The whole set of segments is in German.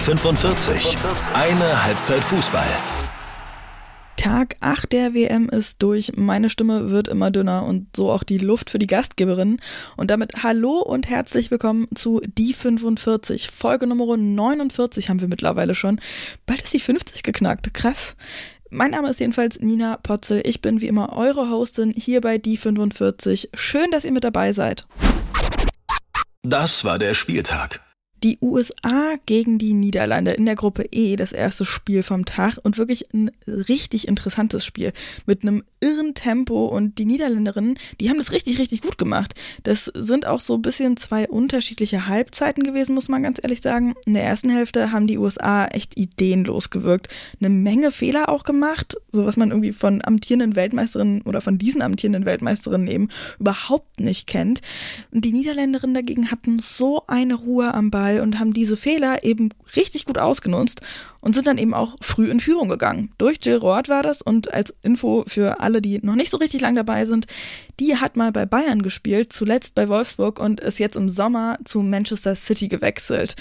45. Eine Halbzeit Fußball. Tag 8 der WM ist durch. Meine Stimme wird immer dünner und so auch die Luft für die Gastgeberin. Und damit hallo und herzlich willkommen zu Die 45. Folge Nummer 49 haben wir mittlerweile schon. Bald ist die 50 geknackt. Krass. Mein Name ist jedenfalls Nina Potzel. Ich bin wie immer eure Hostin hier bei Die 45. Schön, dass ihr mit dabei seid. Das war der Spieltag. Die USA gegen die Niederlande in der Gruppe E, das erste Spiel vom Tag und wirklich ein richtig interessantes Spiel mit einem irren Tempo und die Niederländerinnen, die haben das richtig, richtig gut gemacht. Das sind auch so ein bisschen zwei unterschiedliche Halbzeiten gewesen, muss man ganz ehrlich sagen. In der ersten Hälfte haben die USA echt ideenlos gewirkt, eine Menge Fehler auch gemacht, so was man irgendwie von amtierenden Weltmeisterinnen oder von diesen amtierenden Weltmeisterinnen eben überhaupt nicht kennt. Und die Niederländerinnen dagegen hatten so eine Ruhe am Ball Ball und haben diese Fehler eben richtig gut ausgenutzt und sind dann eben auch früh in Führung gegangen. Durch Jill Roth war das und als Info für alle, die noch nicht so richtig lang dabei sind, die hat mal bei Bayern gespielt, zuletzt bei Wolfsburg und ist jetzt im Sommer zu Manchester City gewechselt.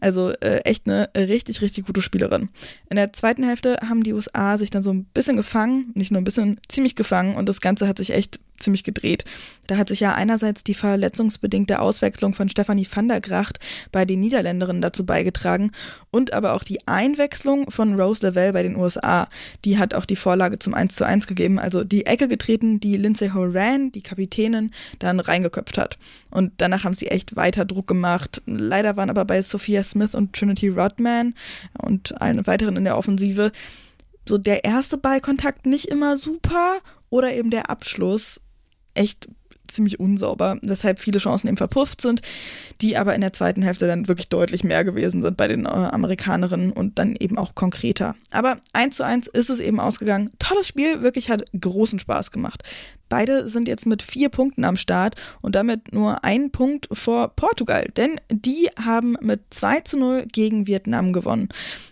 Also äh, echt eine richtig, richtig gute Spielerin. In der zweiten Hälfte haben die USA sich dann so ein bisschen gefangen, nicht nur ein bisschen, ziemlich gefangen und das Ganze hat sich echt ziemlich gedreht. Da hat sich ja einerseits die verletzungsbedingte Auswechslung von Stefanie van der Gracht bei den Niederländerinnen dazu beigetragen und aber auch die Einwechslung von Rose Lavelle bei den USA. Die hat auch die Vorlage zum 1 zu 1 gegeben, also die Ecke getreten, die Lindsay Horan, die Kapitänin, dann reingeköpft hat. Und danach haben sie echt weiter Druck gemacht. Leider waren aber bei Sophia Smith und Trinity Rodman und allen weiteren in der Offensive. So der erste Ballkontakt nicht immer super oder eben der Abschluss echt ziemlich unsauber, weshalb viele Chancen eben verpufft sind, die aber in der zweiten Hälfte dann wirklich deutlich mehr gewesen sind bei den äh, Amerikanerinnen und dann eben auch konkreter. Aber eins zu eins ist es eben ausgegangen. Tolles Spiel, wirklich hat großen Spaß gemacht. Beide sind jetzt mit vier Punkten am Start und damit nur ein Punkt vor Portugal, denn die haben mit 2 zu 0 gegen Vietnam gewonnen.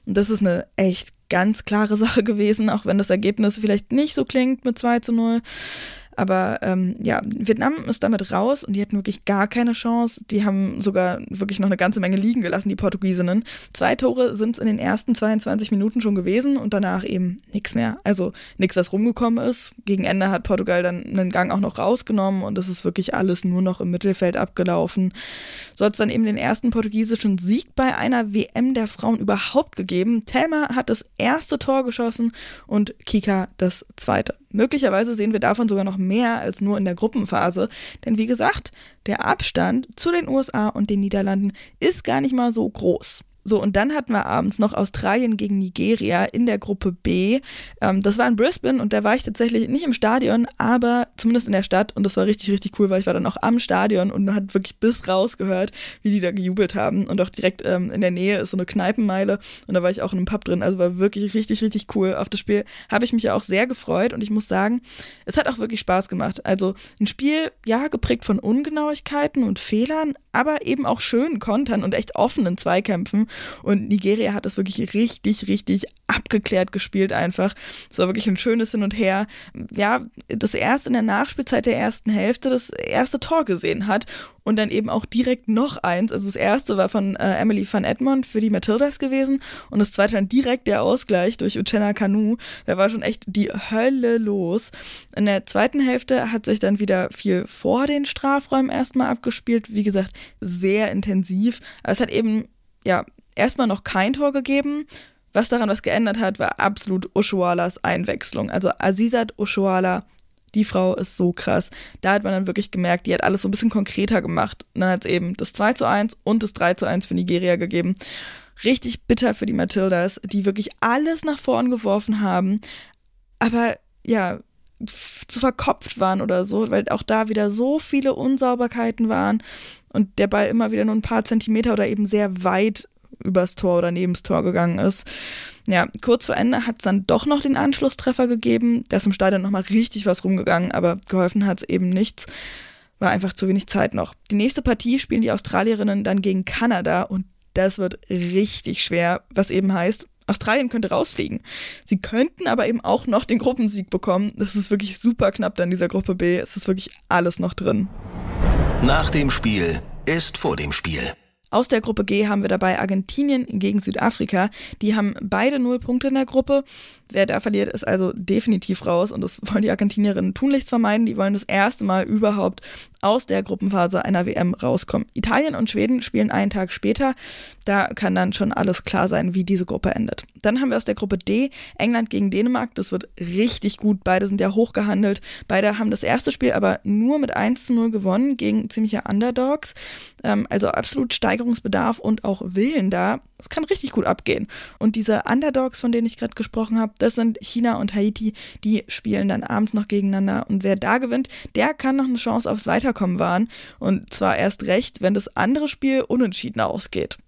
Und das ist eine echt ganz klare Sache gewesen, auch wenn das Ergebnis vielleicht nicht so klingt mit 2 zu 0. Aber ähm, ja, Vietnam ist damit raus und die hatten wirklich gar keine Chance. Die haben sogar wirklich noch eine ganze Menge liegen gelassen, die Portugiesinnen. Zwei Tore sind es in den ersten 22 Minuten schon gewesen und danach eben nichts mehr. Also nichts, was rumgekommen ist. Gegen Ende hat Portugal dann einen Gang auch noch rausgenommen und es ist wirklich alles nur noch im Mittelfeld abgelaufen. So hat es dann eben den ersten portugiesischen Sieg bei einer WM der Frauen überhaupt gegeben. Thelma hat das erste Tor geschossen und Kika das zweite. Möglicherweise sehen wir davon sogar noch mehr als nur in der Gruppenphase, denn wie gesagt, der Abstand zu den USA und den Niederlanden ist gar nicht mal so groß. So, und dann hatten wir abends noch Australien gegen Nigeria in der Gruppe B. Ähm, das war in Brisbane und da war ich tatsächlich nicht im Stadion, aber zumindest in der Stadt und das war richtig, richtig cool, weil ich war dann auch am Stadion und hat wirklich bis raus gehört, wie die da gejubelt haben und auch direkt ähm, in der Nähe ist so eine Kneipenmeile und da war ich auch in einem Pub drin, also war wirklich richtig, richtig cool. Auf das Spiel habe ich mich ja auch sehr gefreut und ich muss sagen, es hat auch wirklich Spaß gemacht. Also ein Spiel, ja, geprägt von Ungenauigkeiten und Fehlern, aber eben auch schönen Kontern und echt offenen Zweikämpfen und Nigeria hat das wirklich richtig, richtig abgeklärt gespielt einfach. Es war wirklich ein schönes Hin und Her. Ja, das erste in der Nachspielzeit der ersten Hälfte das erste Tor gesehen hat und dann eben auch direkt noch eins. Also das erste war von äh, Emily van Edmond für die Matildas gewesen und das zweite dann direkt der Ausgleich durch Uchenna Kanu. Da war schon echt die Hölle los. In der zweiten Hälfte hat sich dann wieder viel vor den Strafräumen erstmal abgespielt. Wie gesagt, sehr intensiv. Aber es hat eben, ja, erstmal noch kein Tor gegeben. Was daran was geändert hat, war absolut Oshualas Einwechslung. Also Azizat Oshuala, die Frau ist so krass. Da hat man dann wirklich gemerkt, die hat alles so ein bisschen konkreter gemacht. Und dann hat es eben das 2 zu 1 und das 3 zu 1 für Nigeria gegeben. Richtig bitter für die Matildas, die wirklich alles nach vorn geworfen haben. Aber ja, zu verkopft waren oder so, weil auch da wieder so viele Unsauberkeiten waren und der Ball immer wieder nur ein paar Zentimeter oder eben sehr weit übers Tor oder neben das Tor gegangen ist. Ja, kurz vor Ende hat es dann doch noch den Anschlusstreffer gegeben. Da ist im Stadion nochmal richtig was rumgegangen, aber geholfen hat es eben nichts. War einfach zu wenig Zeit noch. Die nächste Partie spielen die Australierinnen dann gegen Kanada und das wird richtig schwer, was eben heißt, Australien könnte rausfliegen. Sie könnten aber eben auch noch den Gruppensieg bekommen. Das ist wirklich super knapp dann dieser Gruppe B. Es ist wirklich alles noch drin. Nach dem Spiel ist vor dem Spiel. Aus der Gruppe G haben wir dabei Argentinien gegen Südafrika. Die haben beide null Punkte in der Gruppe. Wer da verliert, ist also definitiv raus und das wollen die Argentinierinnen tunlichst vermeiden. Die wollen das erste Mal überhaupt aus der Gruppenphase einer WM rauskommen. Italien und Schweden spielen einen Tag später. Da kann dann schon alles klar sein, wie diese Gruppe endet. Dann haben wir aus der Gruppe D England gegen Dänemark. Das wird richtig gut. Beide sind ja hochgehandelt. Beide haben das erste Spiel aber nur mit 1 zu 0 gewonnen gegen ziemliche Underdogs. Ähm, also absolut Steigerungsbedarf und auch Willen da. Es kann richtig gut abgehen. Und diese Underdogs, von denen ich gerade gesprochen habe, das sind China und Haiti. Die spielen dann abends noch gegeneinander. Und wer da gewinnt, der kann noch eine Chance aufs Weiterkommen wahren. Und zwar erst recht, wenn das andere Spiel unentschieden ausgeht.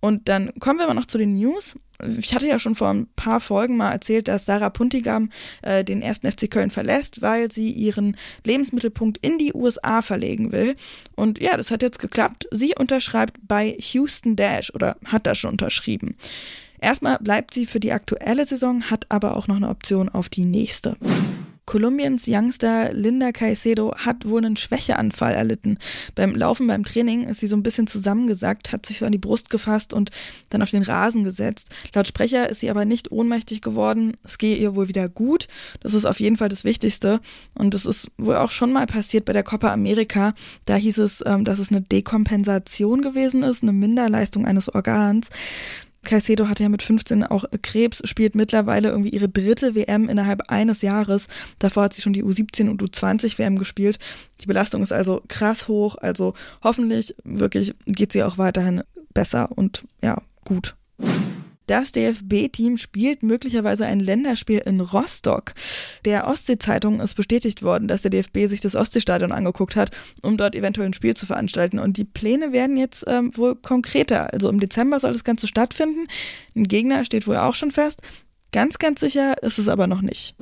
Und dann kommen wir mal noch zu den News. Ich hatte ja schon vor ein paar Folgen mal erzählt, dass Sarah Puntigam äh, den ersten FC Köln verlässt, weil sie ihren Lebensmittelpunkt in die USA verlegen will. Und ja, das hat jetzt geklappt. Sie unterschreibt bei Houston Dash oder hat das schon unterschrieben. Erstmal bleibt sie für die aktuelle Saison, hat aber auch noch eine Option auf die nächste. Kolumbiens Youngster Linda Caicedo hat wohl einen Schwächeanfall erlitten. Beim Laufen, beim Training ist sie so ein bisschen zusammengesackt, hat sich so an die Brust gefasst und dann auf den Rasen gesetzt. Laut Sprecher ist sie aber nicht ohnmächtig geworden. Es gehe ihr wohl wieder gut. Das ist auf jeden Fall das Wichtigste. Und das ist wohl auch schon mal passiert bei der Copa America. Da hieß es, ähm, dass es eine Dekompensation gewesen ist, eine Minderleistung eines Organs. Caicedo hatte ja mit 15 auch Krebs, spielt mittlerweile irgendwie ihre dritte WM innerhalb eines Jahres. Davor hat sie schon die U17 und U20 WM gespielt. Die Belastung ist also krass hoch. Also hoffentlich wirklich geht sie auch weiterhin besser und ja, gut. Das DFB-Team spielt möglicherweise ein Länderspiel in Rostock. Der Ostsee-Zeitung ist bestätigt worden, dass der DFB sich das Ostseestadion angeguckt hat, um dort eventuell ein Spiel zu veranstalten. Und die Pläne werden jetzt ähm, wohl konkreter. Also im Dezember soll das Ganze stattfinden. Ein Gegner steht wohl auch schon fest. Ganz, ganz sicher ist es aber noch nicht.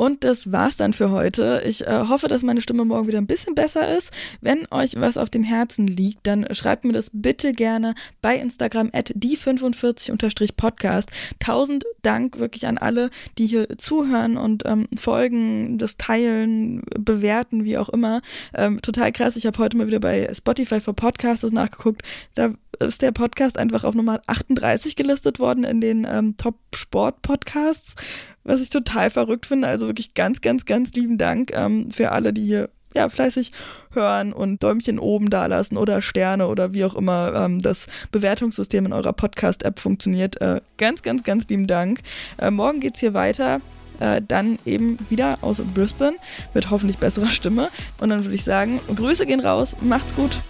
Und das war's dann für heute. Ich äh, hoffe, dass meine Stimme morgen wieder ein bisschen besser ist. Wenn euch was auf dem Herzen liegt, dann schreibt mir das bitte gerne bei Instagram at die45-podcast. Tausend Dank wirklich an alle, die hier zuhören und ähm, folgen, das teilen, bewerten, wie auch immer. Ähm, total krass. Ich habe heute mal wieder bei Spotify for Podcasts nachgeguckt. Da ist der Podcast einfach auf Nummer 38 gelistet worden in den ähm, Top-Sport-Podcasts, was ich total verrückt finde. Also wirklich ganz, ganz, ganz lieben Dank ähm, für alle, die hier ja, fleißig hören und Däumchen oben da lassen oder Sterne oder wie auch immer ähm, das Bewertungssystem in eurer Podcast-App funktioniert. Äh, ganz, ganz, ganz lieben Dank. Äh, morgen geht's hier weiter. Äh, dann eben wieder aus Brisbane mit hoffentlich besserer Stimme. Und dann würde ich sagen, Grüße gehen raus, macht's gut.